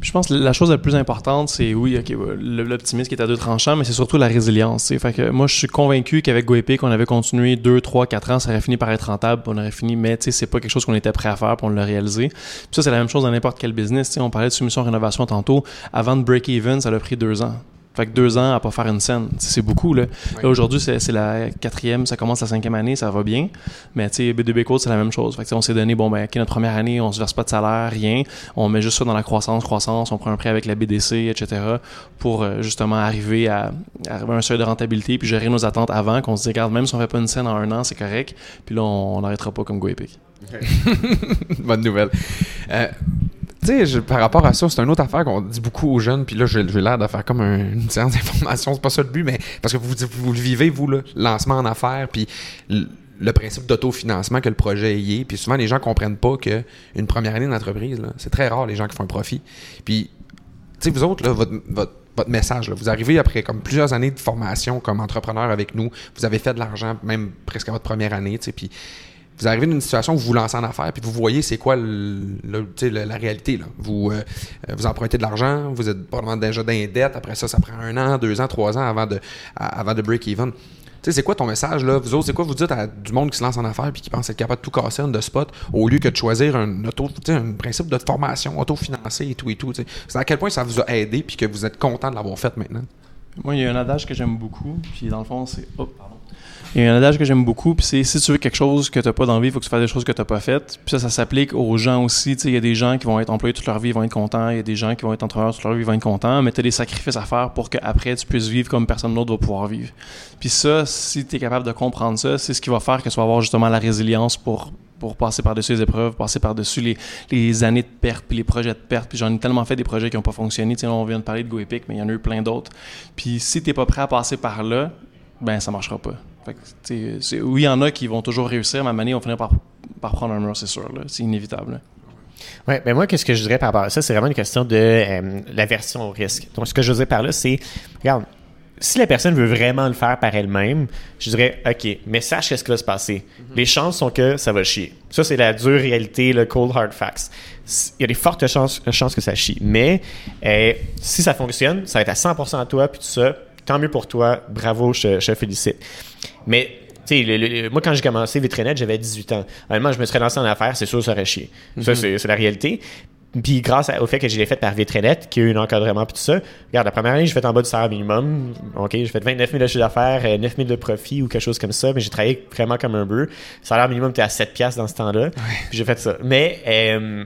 S3: je pense que la chose la plus importante, c'est oui, ok, l'optimisme qui est à deux tranchants, mais c'est surtout la résilience. Fait que moi, je suis convaincu qu'avec GoEpic, on avait continué 2, 3, 4 ans, ça aurait fini par être rentable, on aurait fini, mais c'est pas quelque chose qu'on était prêt à faire, pour on l'a réalisé. Puis ça, c'est la même chose dans n'importe quel business. On parlait de soumission rénovation tantôt. Avant de break-even, ça a pris deux ans. Fait que deux ans à pas faire une scène, c'est beaucoup. Là, aujourd'hui, c'est la quatrième, ça commence la cinquième année, ça va bien. Mais tu sais, B2B Code, c'est la même chose. Fait que on s'est donné, bon, ben, okay, notre première année, on se verse pas de salaire, rien. On met juste ça dans la croissance, croissance, on prend un prêt avec la BDC, etc. pour euh, justement arriver à, arriver à un seuil de rentabilité puis gérer nos attentes avant, qu'on se dit, regarde, même si on fait pas une scène en un an, c'est correct. Puis là, on n'arrêtera pas comme GoEpic.
S2: Bonne nouvelle. Euh, tu sais, par rapport à ça, c'est une autre affaire qu'on dit beaucoup aux jeunes, puis là, j'ai l'air de faire comme une séance d'information, c'est pas ça le but, mais parce que vous, vous le vivez, vous, le lancement en affaires, puis le principe d'autofinancement que le projet est. Puis souvent, les gens comprennent pas qu'une première année d'entreprise, c'est très rare les gens qui font un profit. Puis, tu sais, vous autres, là, votre, votre, message, vous arrivez après comme plusieurs années de formation comme entrepreneur avec nous, vous avez fait de l'argent même presque à votre première année, tu sais, puis vous arrivez dans une situation où vous vous lancez en affaires, puis vous voyez c'est quoi le, le- le- la réalité. Là. Vous, euh, euh, vous empruntez de l'argent, vous êtes probablement déjà dans les dettes, après ça, ça prend un an, deux ans, trois ans avant de, avant de break-even. Tu c'est quoi ton message, là? Vous autres, c'est quoi vous dites à du monde qui se lance en affaires puis qui pense être capable de tout casser de spot au lieu que de choisir un, auto, un principe de formation autofinancé et tout et tout? C'est à quel point ça vous a aidé puis que vous êtes content de l'avoir fait maintenant?
S3: Moi, il y a un adage que j'aime beaucoup, puis dans le fond, c'est. Oh. Il y a un adage que j'aime beaucoup, puis c'est si tu veux quelque chose que tu n'as pas dans la vie, il faut que tu fasses des choses que tu n'as pas faites. Puis ça, ça s'applique aux gens aussi. Tu il y a des gens qui vont être employés toute leur vie, ils vont être contents. Il y a des gens qui vont être entrepreneurs toute leur vie, ils vont être contents. Mais tu as des sacrifices à faire pour qu'après, tu puisses vivre comme personne d'autre va pouvoir vivre. Puis ça, si tu es capable de comprendre ça, c'est ce qui va faire que tu vas avoir justement la résilience pour pour passer par-dessus les épreuves, passer par-dessus les, les années de perte, puis les projets de perte. Puis j'en ai tellement fait des projets qui n'ont pas fonctionné. Tu on vient de parler de GoEpic, mais il y en a eu plein d'autres. Puis si t'es pas prêt à passer par là, ben ça marchera pas. Fait que, oui, il y en a qui vont toujours réussir, mais à un moment donné, on va finir par, par prendre un mur, c'est sûr. C'est inévitable. là.
S1: Ouais, mais moi, qu'est-ce que je dirais par rapport à ça, c'est vraiment une question de euh, l'aversion au risque. Donc, ce que je veux dire par là, c'est, regarde, si la personne veut vraiment le faire par elle-même, je dirais, OK, mais sache qu'est-ce qui va se passer. Les chances sont que ça va chier. Ça, c'est la dure réalité, le cold hard facts. Il y a des fortes chances, chances que ça chie. Mais euh, si ça fonctionne, ça va être à 100% à toi, puis tout ça, tant mieux pour toi, bravo, je, je te félicite. Mais tu sais, le- le- moi, quand j'ai commencé Vitrinet, j'avais 18 ans. Honnêtement, je me serais lancé en affaires, c'est sûr, ça aurait chié. Ça, c'est c'est la réalité. Puis grâce au fait que je l'ai fait par Vitrinet, qui a eu un encadrement puis tout ça, regarde, la première année, j'ai fait en bas du salaire minimum. OK, j'ai fait 29 000 de chiffre d'affaires, euh, 9 000 de profit ou quelque chose comme ça, mais j'ai travaillé vraiment comme un bœuf. Le salaire minimum était à 7 piastres dans ce temps-là. Puis j'ai fait ça. Mais... euh,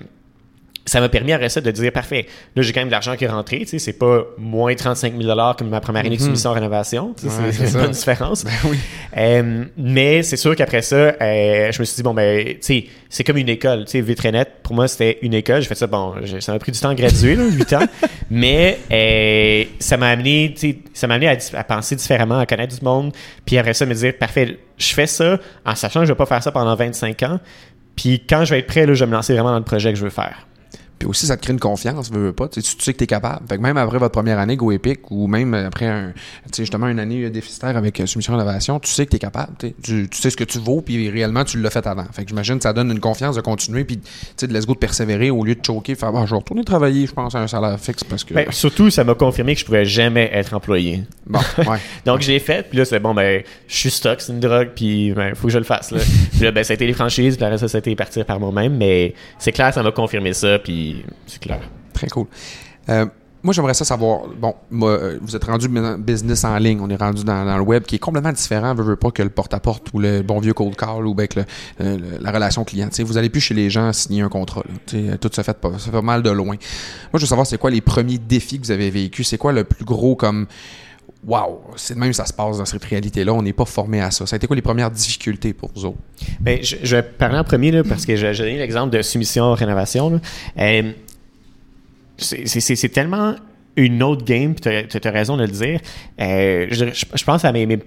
S1: ça m'a permis après ça de dire parfait. Là, j'ai quand même de l'argent qui est rentré. Tu sais, c'est pas moins 35 000 comme ma première année de soumission en rénovation. Tu sais,
S2: Ouais,
S1: c'est une bonne différence.
S2: Ben oui.
S1: Euh, mais c'est sûr qu'après ça, euh, je me suis dit, bon, ben, tu sais, c'est comme une école. Tu sais, Vitrinet, pour moi, c'était une école. J'ai fait ça, bon, ça m'a pris du temps à graduer, là, 8 ans. mais euh, ça m'a amené, tu sais, ça m'a amené à, à penser différemment, à connaître du monde. Puis après ça, me dire, parfait, je fais ça en sachant que je vais pas faire ça pendant 25 ans. Puis quand je vais être prêt, là, je vais me lancer vraiment dans le projet que je veux faire.
S2: Puis aussi, ça te crée une confiance, veux, veux pas. Tu, sais, tu sais que tu es capable. Fait que même après votre première année Go Epic ou même après un, justement une année déficitaire avec euh, Soumission Innovation, tu sais que tu es capable. tu sais. Tu, tu sais ce que tu vaux, puis réellement, tu l'as fait avant. Fait que j'imagine que ça donne une confiance de continuer, puis tu sais, de let's go de persévérer au lieu de choquer, faire, bah, je vais retourner travailler, je pense, à un salaire fixe parce que.
S1: Ben, surtout, ça m'a confirmé que je pouvais jamais être employé.
S2: bon, ouais.
S1: Donc, je l'ai fait, puis là, c'est bon, ben, je suis stock, c'est une drogue, puis ben, faut que je le fasse. Là. puis là, ben, ça a été les franchises, puis après ça, ça a été partir par moi-même, mais c'est clair, ça m'a confirmé ça, puis c'est clair.
S2: Très cool. Euh, moi, j'aimerais ça savoir. Bon, euh, vous êtes rendu business en ligne. On est rendu dans, le web qui est complètement différent, veut, veut pas que le porte-à-porte ou le bon vieux cold call ou avec euh, la relation client. Vous allez plus chez les gens signer un contrat. là. Tout se fait pas, ça fait mal de loin. Moi, je veux savoir, c'est quoi les premiers défis que vous avez vécus? C'est quoi le plus gros comme. Waouh, c'est de même que ça se passe dans cette réalité-là. On n'est pas formé à ça. Ça a été quoi les premières difficultés pour vous autres?
S1: Ben, je, vais parler en premier, là, parce que j'ai donné l'exemple de soumission rénovation. là. Euh, c'est- tellement une autre game, tu as, raison de le dire. Euh, je, pense à mes, mes,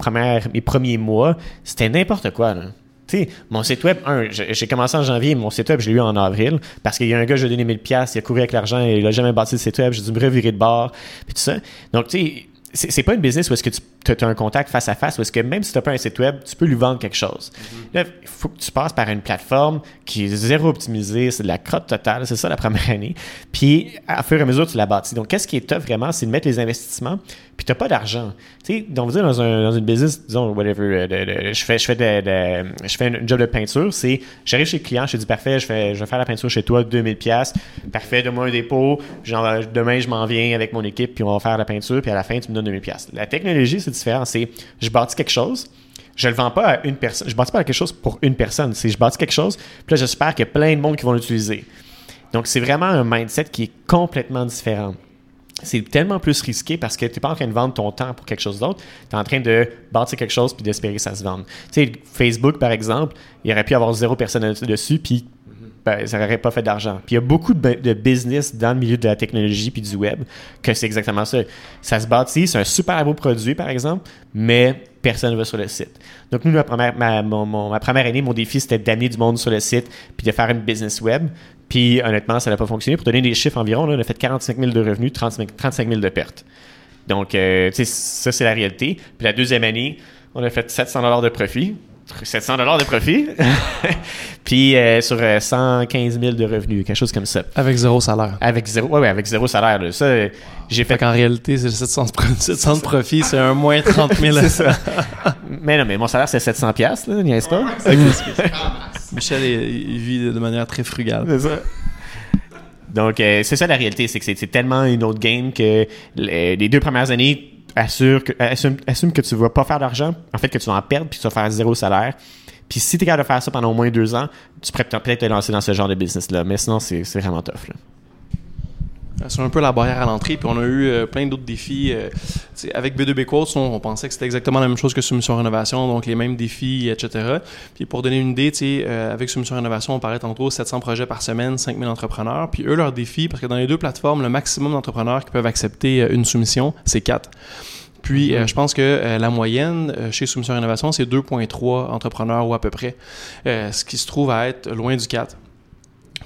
S1: mes premiers mois, c'était n'importe quoi. Là. Tu sais, mon site web, un, j'ai commencé en janvier, mon site web, je l'ai eu en avril, parce qu'il y a un gars, je lui ai donné 1000$, piastres, il a couru avec l'argent, il a jamais bâti le site web, j'ai dû me revirer de bord, puis tout ça. Donc, tu sais, c'est pas une business où est-ce que tu as un contact face à face, où est-ce que même si tu n'as pas un site web, tu peux lui vendre quelque chose. Là, il faut que tu passes par une plateforme qui est zéro optimisée, c'est de la crotte totale, c'est ça la première année. Puis, à fur et à mesure, tu la bâtis. Donc, qu'est-ce qui est top vraiment, c'est de mettre les investissements, puis tu n'as pas d'argent. Tu sais, donc, dire dans, un, dans une business, disons, whatever, euh, je fais, je fais, je fais un job de peinture, c'est, j'arrive chez le client, je te dis, parfait, je, fais, je vais faire la peinture chez toi, 2000 pièces parfait, donne-moi un dépôt, genre, demain, je m'en viens avec mon équipe, puis on va faire la peinture, puis à la fin, tu me donnes 2000 pièces La technologie, c'est différent, c'est, je bâtis quelque chose, je le vends pas à une personne, je bâtis pas quelque chose pour une personne, c'est, je bâtis quelque chose, puis là, j'espère qu'il y a plein de monde qui vont l'utiliser. Donc, c'est vraiment un mindset qui est complètement différent c'est tellement plus risqué parce que tu n'es pas en train de vendre ton temps pour quelque chose d'autre. Tu es en train de bâtir quelque chose puis d'espérer que ça se vende. Tu sais, Facebook, par exemple, il aurait pu avoir zéro personne dessus puis ben, ça n'aurait pas fait d'argent. Puis il y a beaucoup de, bu- de business dans le milieu de la technologie puis du web que c'est exactement ça. Ça se bâtit, c'est un super beau produit, par exemple, mais personne ne va sur le site. Donc, nous, ma première, ma première année, mon défi, c'était d'amener du monde sur le site puis de faire une business web. Puis, honnêtement, ça n'a pas fonctionné. Pour donner des chiffres environ, on a fait 45 000 de revenus, 35, 35 000 de pertes. Donc, euh, ça, c'est la réalité. Puis la deuxième année, on a fait 700 de profit. 700 dollars de profit, puis euh, sur euh, 115 000 de revenus, quelque chose comme ça.
S3: Avec zéro salaire.
S1: Avec zéro, ouais, ouais, avec zéro salaire. là. Ça, euh, j'ai
S3: Fait
S1: fait.
S3: qu'en réalité, c'est 700 de, pro- 700 de profit, c'est un moins 30 000.
S1: C'est ça. mais non, mais mon salaire c'est 700 pièces, là, n'est-ce pas
S3: Michel, il, il vit de manière très frugale.
S1: C'est ça. Donc, euh, c'est ça la réalité, c'est que c'est c'est tellement une autre game que les, les deux premières années assume, que tu vas pas faire d'argent, en fait que tu vas en perdre puis tu vas faire zéro salaire. Puis si tu es capable de faire ça pendant au moins deux ans, tu pourrais peut-être te lancer dans ce genre de business-là. Mais sinon, c'est vraiment tough.
S3: C'est un peu la barrière à l'entrée, puis on a eu euh, plein d'autres défis. euh, avec B2B Quotes, on, pensait que c'était exactement la même chose que Soumission Rénovation, donc les mêmes défis, etc. Puis pour donner une idée, euh, avec Soumission Rénovation, on parlait tantôt 700 projets par semaine, 5000 entrepreneurs. Puis eux, leur défi, parce que dans les deux plateformes, le maximum d'entrepreneurs qui peuvent accepter euh, une soumission, c'est 4. Puis, euh, je pense que euh, la moyenne chez Soumission Rénovation, c'est 2,3 entrepreneurs ou à peu près, ce qui se trouve à être loin du 4.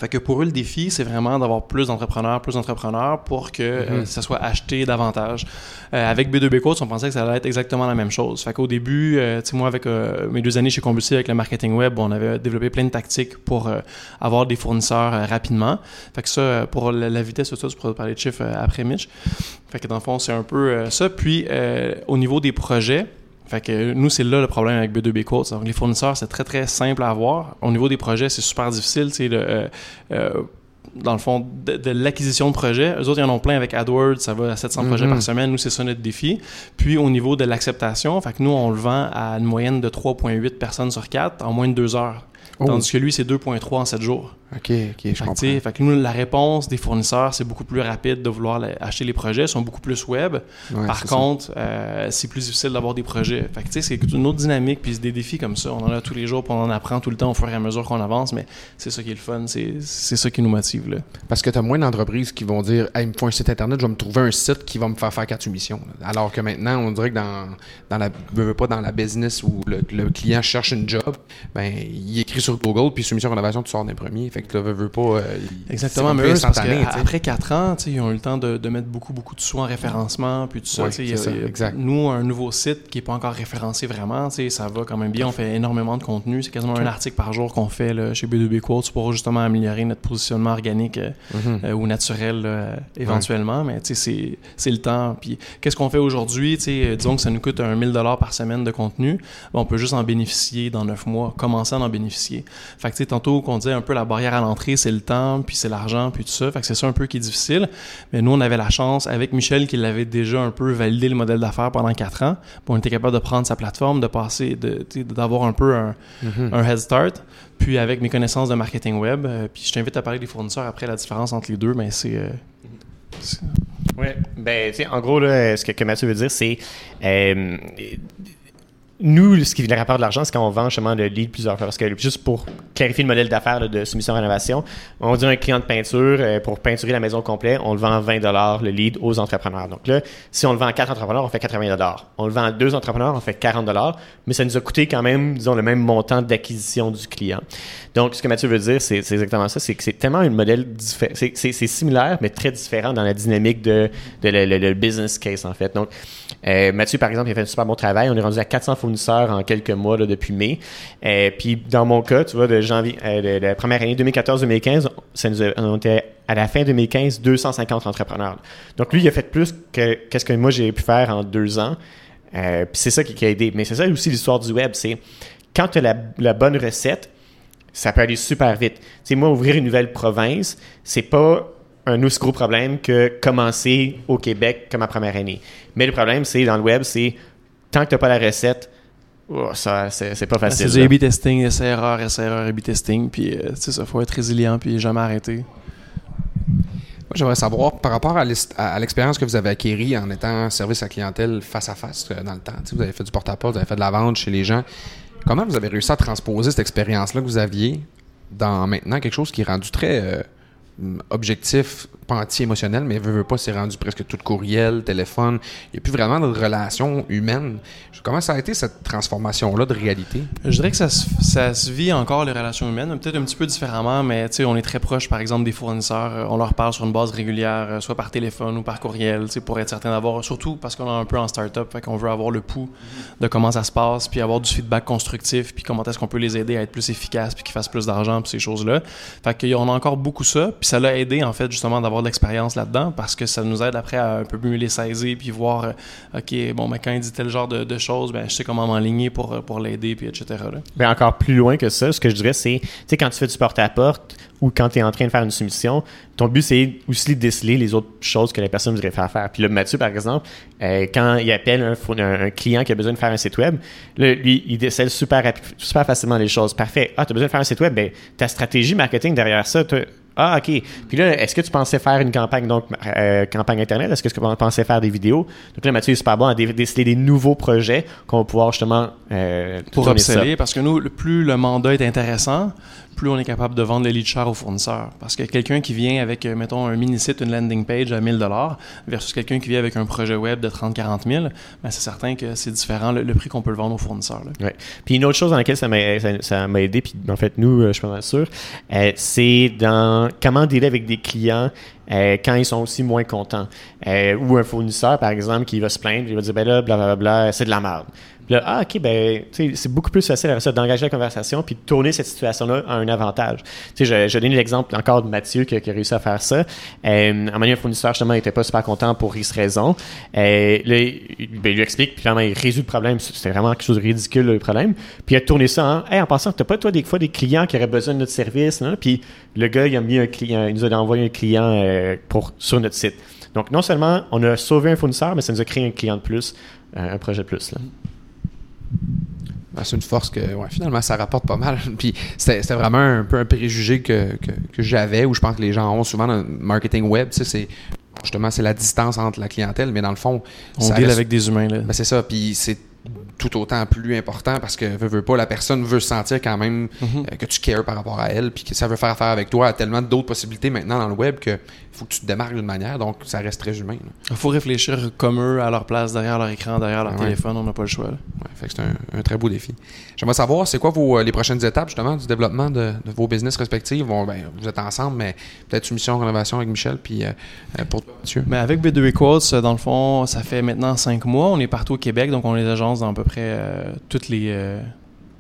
S3: Fait que pour eux, le défi, c'est vraiment d'avoir plus d'entrepreneurs, plus d'entrepreneurs pour que euh, ça soit acheté davantage. Euh, avec B2B Coach, on pensait que ça allait être exactement la même chose. Fait qu'au début, euh, tu sais, moi, avec mes deux années chez Combustible avec le marketing web, on avait développé plein de tactiques pour avoir des fournisseurs rapidement. Fait que ça, pour la, la vitesse, ça, tu pourras parler de chiffres après Mitch. Fait que dans le fond, c'est un peu ça. Puis, au niveau des projets, fait que nous, c'est là le problème avec B2B Quotes. Donc, les fournisseurs, c'est très, très simple à avoir. Au niveau des projets, c'est super difficile. Tu sais, le, euh, euh, dans le fond, de, de l'acquisition de projets. Eux autres, ils en ont plein avec AdWords. Ça va à 700 projets par semaine. Nous, c'est ça notre défi. Puis, au niveau de l'acceptation, fait que nous, on le vend à une moyenne de 3,8 personnes sur 4 en moins de 2 heures.
S2: Oh.
S3: Tandis que lui, c'est 2,3 en 7 jours.
S2: Ok, ok, je comprends.
S3: fait que nous, la réponse des fournisseurs, c'est beaucoup plus rapide de vouloir la- acheter les projets. Ils sont beaucoup plus web.
S2: Ouais,
S3: Par contre, euh, c'est plus difficile d'avoir des projets. Fait que, tu sais, c'est une autre dynamique, puis des défis comme ça. On en a tous les jours, puis on en apprend tout le temps au fur et à mesure qu'on avance, mais c'est ça qui est le fun, c'est ça qui nous motive. Là.
S2: Parce que tu as moins d'entreprises qui vont dire Hey, il me faut un site internet, je vais me trouver un site qui va me faire faire quatre soumissions. là. Alors que maintenant, on dirait que dans, dans la veux, veux pas dans la business où le, le client cherche une job, ben il écrit sur Google, puis soumission rénovation, tu sors des premiers. Fait que là, veux, veux pas. euh,
S3: Exactement, mais eux, parce qu'après 4 ans, ils ont eu le temps de, de mettre beaucoup, beaucoup de sous en référencement, puis tout ça.
S2: Ouais,
S3: tu sais, il y a-
S2: c'est ça,
S3: il y a-
S2: exact.
S3: Nous, un nouveau site qui n'est pas encore référencé vraiment, ça va quand même bien. On fait énormément de contenu. C'est quasiment un article par jour qu'on fait là, chez B2B Quotes pour justement améliorer notre positionnement organique euh,
S2: Mhm.
S3: euh, ou naturel éventuellement. Mais c'est- le temps. Puis qu'est-ce qu'on fait aujourd'hui? Disons que ça nous coûte un 1000 par semaine de contenu. Ben, on peut juste en bénéficier dans 9 mois, commencer à en bénéficier. Fait que tantôt qu'on disait un peu la barrière à l'entrée, c'est le temps, puis c'est l'argent, puis tout ça. Fait que c'est ça un peu qui est difficile. Mais nous, on avait la chance, avec Michel, qui l'avait déjà un peu validé le modèle d'affaires pendant 4 ans, on était capable de prendre sa plateforme, de passer, de, d'avoir un peu un,
S2: Mhm.
S3: un head start. Puis avec mes connaissances de marketing web, euh, puis je t'invite à parler des fournisseurs après la différence entre les deux, mais c'est. euh,
S1: Ouais. Ben, en gros, là, ce que, que Mathieu veut dire, c'est. euh, nous, ce qui vient rapport de l'argent, c'est quand on vend justement le lead plusieurs fois. Parce que juste pour clarifier le modèle d'affaires de soumission rénovation, on dit à un client de peinture, euh, pour peinturer la maison au complet, on le vend à 20 le lead aux entrepreneurs. Donc là, si on le vend à 4 entrepreneurs, on fait 80 On le vend à 2 entrepreneurs, on fait 40 mais ça nous a coûté quand même, disons, le même montant d'acquisition du client. Donc, ce que Mathieu veut dire, c'est exactement ça, c'est que c'est tellement un modèle différent, c'est similaire, mais très différent dans la dynamique de, le business case, en fait. Donc, euh, Mathieu, par exemple, il a fait un super bon travail. On est rendu à 400 fournisseurs en quelques mois depuis mai. Euh, puis, dans mon cas, tu vois, de janvier, euh, de la première année 2014-2015, ça nous a- on était à la fin 2015, 250 entrepreneurs. Donc, lui, il a fait plus que qu'est-ce que moi j'ai pu faire en deux ans. Puis c'est ça qui, qui a aidé. Mais c'est ça aussi l'histoire du web, c'est quand tu as la, la bonne recette, ça peut aller super vite. Tu sais, moi, ouvrir une nouvelle province, c'est pas un aussi gros problème que commencer au Québec comme ma première année. Mais le problème, c'est dans le web, c'est tant que tu n'as pas la recette, oh, ça, c'est c'est pas
S3: C'est
S1: facile.
S3: du
S1: là.
S3: A-B testing, essai-erreur, essai-erreur, A-B testing, puis euh, tu sais, ça, faut être résilient, puis jamais arrêter.
S2: Moi, j'aimerais savoir, par rapport à l'expérience que vous avez acquérie en étant service à clientèle face à face euh, dans le temps, tu sais, vous avez fait du porte-à-porte, vous avez fait de la vente chez les gens. Comment vous avez réussi à transposer cette expérience-là que vous aviez dans maintenant quelque chose qui est rendu très euh, objectif? Pas anti-émotionnel, mais veut, veut pas, c'est rendu presque tout courriel, téléphone. Il n'y a plus vraiment de relation humaine. Comment ça a été cette transformation-là de réalité?
S3: Je dirais que ça se, ça se vit encore, les relations humaines, peut-être un petit peu différemment, mais on est très proche, par exemple, des fournisseurs. On leur parle sur une base régulière, soit par téléphone ou par courriel, pour être certain d'avoir, surtout parce qu'on est un peu en start-up, fait qu'on veut avoir le pouls de comment ça se passe, puis avoir du feedback constructif, puis comment est-ce qu'on peut les aider à être plus efficaces, puis qu'ils fassent plus d'argent, puis ces choses-là. Fait qu'on a encore beaucoup ça, puis ça l'a aidé, en fait, justement, d'avoir de l'expérience là-dedans, parce que ça nous aide après à un peu mieux les saisir, puis voir, euh, OK, bon, mais quand il dit tel genre de, choses, ben, je sais comment m'enligner pour, pour l'aider, puis etc.
S1: Ben, encore plus loin que ça, ce que je dirais, c'est, tu sais, quand tu fais du porte-à-porte ou quand tu es en train de faire une soumission, ton but, c'est aussi de déceler les autres choses que la personne voudrait faire faire. Puis là, Mathieu, par exemple, euh, quand il appelle un, un, client qui a besoin de faire un site web, lui, il décèle super, super facilement les choses. Parfait. Ah, tu as besoin de faire un site web, ben, ta stratégie marketing derrière ça, ah, OK. Puis là, est-ce que tu pensais faire une campagne, donc, euh, campagne Internet? Est-ce que tu pensais faire des vidéos? Donc là, Mathieu est super bon à décider des nouveaux projets qu'on va pouvoir justement
S3: euh, Pour obséder, parce que nous, plus le mandat est intéressant, plus on est capable de vendre le lead share au fournisseur. Parce que quelqu'un qui vient avec, euh, mettons, un mini-site, une landing page à 1000 versus quelqu'un qui vient avec un projet web de 30-40 000, ben c'est certain que c'est différent le, prix qu'on peut le vendre au fournisseur.
S1: Ouais. Puis une autre chose dans laquelle ça m'a aidé, puis en fait, nous, euh, je suis pas sûr, euh, c'est dans comment dealer avec des clients quand ils sont aussi moins contents. ou un fournisseur, par exemple, qui va se plaindre, il va dire, ben là, blablabla, c'est de la merde ah, OK, ben, c'est beaucoup plus facile d'engager la conversation puis de tourner cette situation-là à un avantage. Tu sais, je, je donne l'exemple encore de Mathieu qui, a réussi à faire ça. Euh, en manière, un fournisseur, justement, n'était pas super content pour X raison. Euh, là, il, ben, lui explique, puis vraiment, il résout le problème. C'était vraiment quelque chose de ridicule, le problème. Puis il a tourné ça en, hey, en pensant, t'as pas, toi, des fois, des clients qui auraient besoin de notre service, Puis le gars, il a mis un client, il nous a envoyé un client euh, pour, sur notre site. Donc, non seulement on a sauvé un fournisseur, mais ça nous a créé un client de plus, euh, un projet de plus.
S2: Ben, c'est une force que ouais, finalement ça rapporte pas mal. Puis c'était vraiment un peu un préjugé que, que, j'avais, où je pense que les gens ont souvent dans le marketing web, tu sais, c'est justement c'est la distance entre la clientèle, mais dans le fond.
S3: On deal avec des humains là.
S2: Ben, c'est ça, puis c'est tout autant plus important parce que veut, veut pas la personne veut sentir quand même mhm. euh, que tu cares par rapport à elle puis que ça veut faire affaire avec toi. A tellement d'autres possibilités maintenant dans le web que faut que tu te démarques d'une manière donc ça reste très humain
S3: il faut réfléchir comme eux à leur place derrière leur écran derrière leur téléphone on n'a pas le choix
S2: c'est un, très beau défi. J'aimerais savoir c'est quoi vos, euh, les prochaines étapes justement du développement de, vos business respectifs bon, ben, vous êtes ensemble mais peut-être une mission rénovation avec Michel puis euh, pour
S3: Mathieu mais avec B2 Quotes dans le fond ça fait maintenant cinq mois on est partout au Québec donc on est dans à peu près euh, toutes les euh,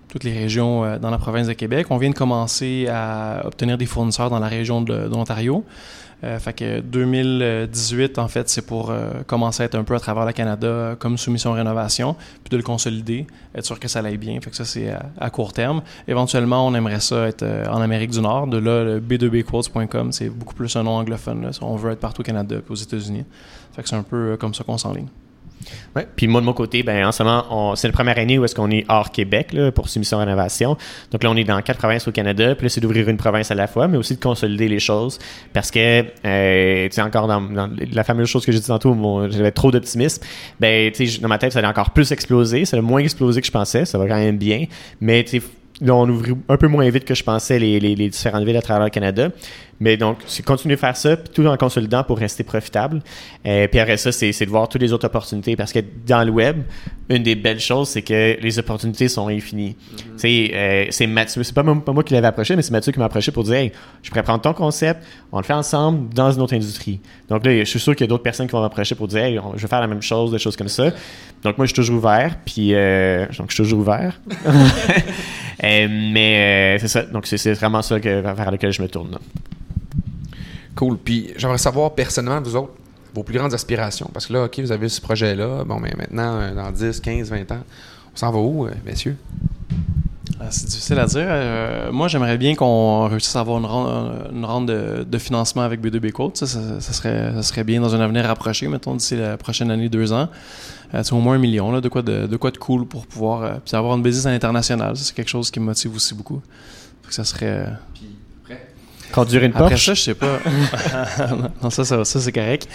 S3: toutes les régions euh, dans la province de Québec. On vient de commencer à obtenir des fournisseurs dans la région de, l'Ontario. fait que 2018, en fait, c'est pour commencer à être un peu à travers le Canada comme soumission rénovation, puis de le consolider, être sûr que ça aille bien. Fait que ça, c'est à, court terme. Éventuellement, on aimerait ça être en Amérique du Nord. De là, le b2bquotes.com, c'est beaucoup plus un nom anglophone. On veut être partout au Canada et aux États-Unis. Fait que c'est un peu comme ça qu'on s'enligne.
S1: Puis moi, de mon côté, ben, en ce moment, c'est la première année où est-ce qu'on est hors Québec là, pour Soumission Rénovation. Donc là, on est dans quatre provinces au Canada. Puis là, c'est d'ouvrir une province à la fois, mais aussi de consolider les choses. Parce que, euh, tu sais, encore dans, la fameuse chose que j'ai dit tantôt, j'avais trop d'optimisme. Ben, tu sais, dans ma tête, ça allait encore plus exploser. Ça a moins explosé que je pensais. Ça va quand même bien. Mais, tu sais, on ouvre un peu moins vite que je pensais les, les, les différentes villes à travers le Canada. Mais donc, c'est continuer à faire ça, puis tout en consolidant pour rester profitable. et euh, puis après ça, c'est, de voir toutes les autres opportunités. Parce que dans le web, une des belles choses, c'est que les opportunités sont infinies. Mm-hmm. Euh, c'est Mathieu, c'est pas, pas moi qui l'avais approché, mais c'est Mathieu qui m'a approché pour dire Hey, je pourrais prendre ton concept, on le fait ensemble dans une autre industrie. Donc là, je suis sûr qu'il y a d'autres personnes qui vont m'approcher pour dire Hey, je vais faire la même chose, des choses comme ça. Donc moi, je suis toujours ouvert, puis euh, donc je suis toujours ouvert. mais c'est ça. Donc c'est, vraiment ça que, vers lequel je me tourne.
S2: Cool. Puis j'aimerais savoir personnellement, vous autres, vos plus grandes aspirations. Parce que là, OK, vous avez ce projet-là. Bon, mais maintenant, euh, dans 10, 15, 20 ans, on s'en va où, euh, messieurs?
S3: Ah, c'est difficile à dire. Euh, moi, j'aimerais bien qu'on réussisse à avoir une ronde, de, financement avec B2B Quote. Ça, serait, ça serait bien dans un avenir rapproché, mettons, d'ici la prochaine année, deux ans. C'est au moins un million, là, de, quoi de, quoi de cool pour pouvoir avoir une business à l'international. C'est quelque chose qui me motive aussi beaucoup. ça serait.
S1: Conduire une
S3: Après
S1: Porsche?
S3: ça, je sais pas. non, ça, ça, ça, c'est correct.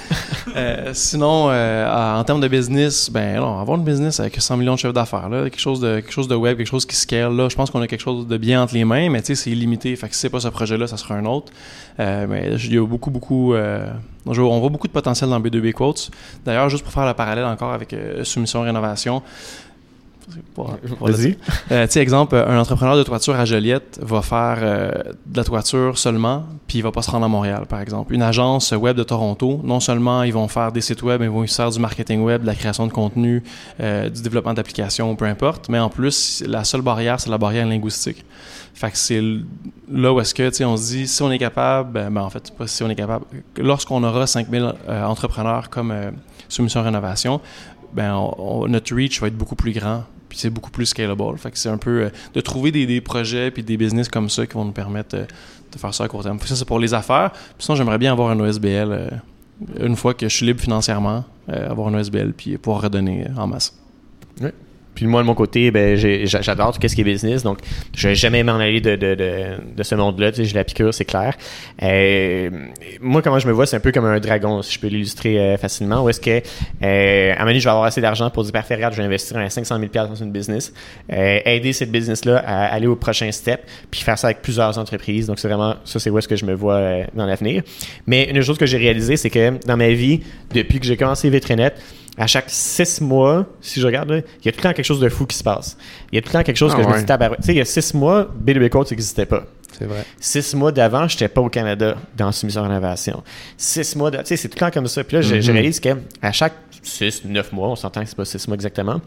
S3: Euh, sinon, euh, en termes de business, ben non, avoir une business avec 100 millions de chiffre d'affaires, quelque chose de quelque chose de web, quelque chose qui scale, là, je pense qu'on a quelque chose de bien entre les mains, mais tu sais, c'est limité. Fait que si c'est pas ce projet-là, ça sera un autre. Euh, mais il y a beaucoup, beaucoup. on voit beaucoup de potentiel dans B2B Quotes. D'ailleurs, juste pour faire le parallèle encore avec Soumission Rénovation. Pour- pour
S1: Vas-y.
S3: euh, exemple, un entrepreneur de toiture à Joliette va faire euh, de la toiture seulement, puis il va pas se rendre à Montréal, par exemple. Une agence web de Toronto, non seulement ils vont faire des sites web, mais ils vont aussi faire du marketing web, de la création de contenu, euh, du développement d'applications, peu importe. Mais en plus, la seule barrière, c'est la barrière linguistique. Fait que c'est là où est-ce que, tu sais, on se dit, si on est capable, ben, ben, en fait, pas si on est capable, lorsqu'on aura 5000 euh, entrepreneurs comme euh, Soumission Rénovation, ben, on- on- notre reach va être beaucoup plus grand, c'est beaucoup plus scalable. Fait c'est un peu euh, de trouver des, des projets puis des business comme ça qui vont nous permettre euh, de faire ça à court terme. Ça, c'est pour les affaires. Puis sinon, j'aimerais bien avoir un OSBL euh, une fois que je suis libre financièrement, avoir un OSBL puis pouvoir redonner en masse.
S1: Puis moi, de mon côté, ben, j'adore tout ce qui est business. Donc, je vais jamais m'en aller de, de, de, de ce monde-là. Tu sais, j'ai la piqûre, c'est clair. Euh, moi, comment je me vois, c'est un peu comme un dragon, si je peux l'illustrer euh, facilement. Où est-ce que, euh, à un moment je vais avoir assez d'argent pour dire, parfait, regarde, je vais investir un 500 000 dans une business, euh, aider cette business-là à aller au prochain step, puis faire ça avec plusieurs entreprises. Donc, c'est vraiment, ça, c'est où est-ce que je me vois euh, dans l'avenir. Mais une chose que j'ai réalisé, c'est que dans ma vie, depuis que j'ai commencé Vitrinet, à chaque six mois, si je regarde, là, il y a tout le temps quelque chose de fou qui se passe. Il y a tout le temps quelque chose
S2: Ah
S1: que je me
S2: ouais.
S1: dis, tabarouette. Tu sais, il y a six mois, B2B Code n'existait pas.
S2: C'est vrai.
S1: Six mois d'avant, j'étais pas au Canada dans Soumission Rénovation. Six mois, de- tu sais, c'est tout le temps comme ça. Puis là, je, je
S2: Mhm.
S1: réalise qu'à chaque six, neuf mois, on s'entend que c'est pas six mois exactement,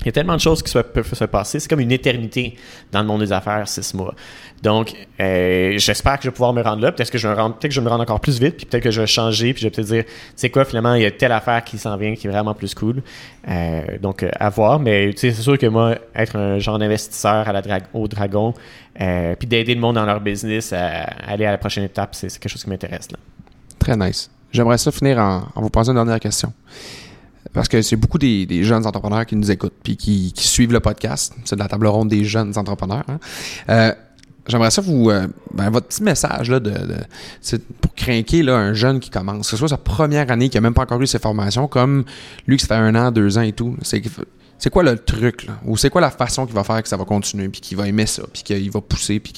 S1: il y a tellement de choses qui peuvent se passer. C'est comme une éternité dans le monde des affaires, six mois. Donc, euh, j'espère que je vais pouvoir me rendre là. Peut-être que je vais me rendre, que je me encore plus vite, puis peut-être que je vais changer, puis je vais peut-être dire, c'est quoi, finalement, il y a telle affaire qui s'en vient qui est vraiment plus cool. Euh, donc, euh, à voir. Mais, c'est sûr que moi, être un genre d'investisseur au dragon, puis d'aider le monde dans leur business à, aller à la prochaine étape, c'est quelque chose qui m'intéresse.
S2: Très nice. J'aimerais ça finir en, en vous posant une dernière question. Parce que c'est beaucoup des, jeunes entrepreneurs qui nous écoutent puis qui, suivent le podcast. C'est de la table ronde des jeunes entrepreneurs. hein. Euh, J'aimerais ça vous. euh, ben, votre petit message là, pour craquer là, un jeune qui commence, que ce soit sa première année, qui n'a même pas encore eu ses formations, comme lui qui ça fait un an, deux ans et tout. C'est c'est quoi le truc, là? Ou c'est quoi la façon qu'il va faire que ça va continuer, puis qu'il va aimer ça, puis qu'il va pousser, puis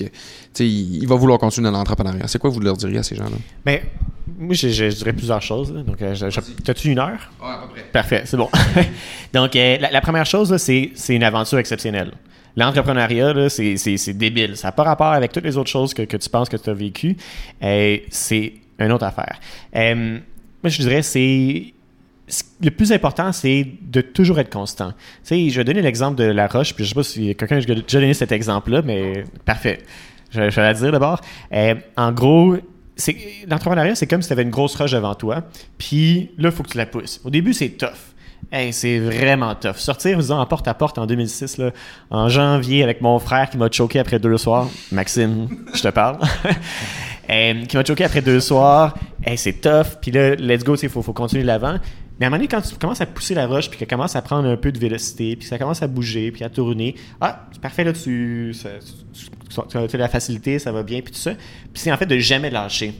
S2: sais, il, il va vouloir continuer dans l'entrepreneuriat? C'est quoi vous leur diriez à ces gens-là?
S1: Mais, moi, je, je- je dirais plusieurs choses. là. Donc, euh, t'as-tu une heure?
S2: Ouais, à peu près.
S1: Parfait, c'est bon. Donc, euh, la, la première chose, là, c'est c'est une aventure exceptionnelle. L'entrepreneuriat, là, c'est c'est- c'est débile. Ça n'a pas rapport avec toutes les autres choses que, que tu penses que tu as vécues. Euh, c'est une autre affaire. Euh, moi, je dirais, c'est. Le plus important, c'est de toujours être constant. Tu sais, je vais donner l'exemple de la roche, puis je sais pas si quelqu'un a déjà donné cet exemple-là, mais parfait. Je, vais la dire d'abord. Euh, en gros, l'entrepreneuriat, c'est comme si tu avais une grosse roche devant toi, puis là, il faut que tu la pousses. Au début, c'est tough. Hey, c'est vraiment tough. Sortir, disons, en porte-à-porte en 2006, là, en janvier, avec mon frère qui m'a choqué après deux soirs. Maxime, je te parle. Euh, qui m'a choqué après deux soirs. Hey, c'est tough. Puis là, let's go, il faut, faut continuer de l'avant. Mais à un moment donné, quand tu commences à pousser la roche, puis qu'elle commence à prendre un peu de vélocité, puis ça commence à bouger, puis à tourner, ah, c'est parfait, là, tu, ça- tu, tu- tu as la facilité, ça va bien, puis tout ça. Puis c'est en fait de jamais lâcher.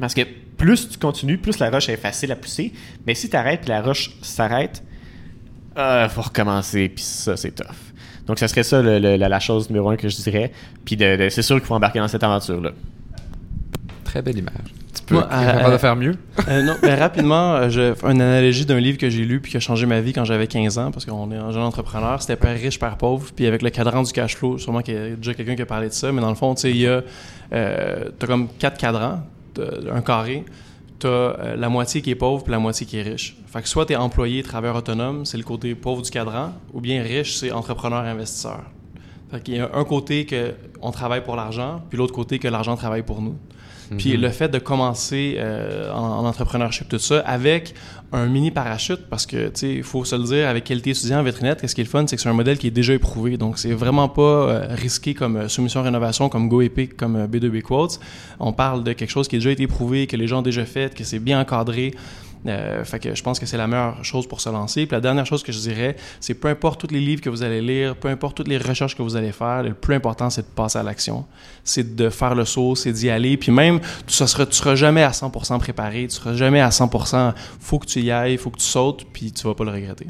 S1: Parce que plus tu continues, plus la roche est facile à pousser. Mais si tu arrêtes, la roche s'arrête, il faut recommencer, puis ça, c'est tough. Donc, ça serait ça la, chose numéro un que je dirais. Puis c'est sûr qu'il faut embarquer dans cette aventure-là.
S2: Très belle image. Tu peux
S3: Moi,
S2: capable de faire mieux?
S3: Euh, non, mais rapidement, euh, je une analogie d'un livre que j'ai lu puis qui a changé ma vie quand j'avais 15 ans, parce qu'on est un jeune entrepreneur. C'était Père riche, Père pauvre. Puis avec le cadran du cash flow, sûrement qu'il y a déjà quelqu'un qui a parlé de ça, mais dans le fond, tu sais, il y a. Euh, t'as comme quatre cadrans, un carré. T'as euh, la moitié qui est pauvre puis la moitié qui est riche. Fait que soit t'es employé, travailleur autonome, c'est le côté pauvre du cadran, ou bien riche, c'est entrepreneur, investisseur. Fait qu'il y a un côté que on travaille pour l'argent, puis l'autre côté que l'argent travaille pour nous. Puis le fait de commencer euh, en, en entrepreneurship, tout ça, avec un mini parachute, parce que, tu sais, il faut se le dire, avec qualité étudiant en vétrinette, qu'est-ce qui est le fun, c'est que c'est un modèle qui est déjà éprouvé. Donc, c'est vraiment pas euh, risqué comme euh, soumission rénovation, comme Go Epic, comme euh, B2B Quotes. On parle de quelque chose qui a déjà été éprouvé, que les gens ont déjà fait, que c'est bien encadré. Euh, fait que je pense que c'est la meilleure chose pour se lancer. Puis la dernière chose que je dirais, c'est peu importe tous les livres que vous allez lire, peu importe toutes les recherches que vous allez faire, le plus important, c'est de passer à l'action. C'est de faire le saut, c'est d'y aller. Puis même, tu ne seras, jamais à 100% préparé, tu seras jamais à 100%, faut que tu y ailles, faut que tu sautes, puis tu vas pas le regretter.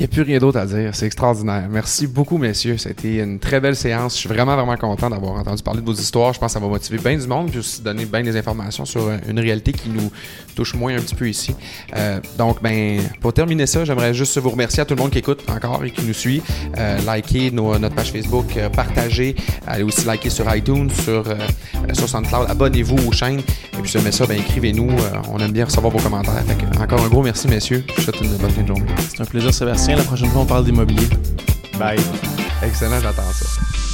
S2: N'y a plus rien d'autre à dire. C'est extraordinaire. Merci beaucoup, messieurs. Ça a été une très belle séance. Je suis vraiment, vraiment content d'avoir entendu parler de vos histoires. Je pense que ça va motiver bien du monde, puis aussi donner bien des informations sur euh, une réalité qui nous touche moins un petit peu ici. Euh, donc, ben, pour terminer ça, j'aimerais juste vous remercier à tout le monde qui écoute encore et qui nous suit. Euh, likez notre page Facebook, partagez, allez aussi liker sur iTunes, sur, sur SoundCloud, abonnez-vous aux chaînes. Et puis, si jamais ça, ben, écrivez-nous. on aime bien recevoir vos commentaires. Encore un gros merci, messieurs. Je vous souhaite une bonne fin de journée.
S3: C'est un plaisir, Sébastien. La prochaine fois, on parle d'immobilier.
S1: Bye.
S2: Excellent, j'attends ça.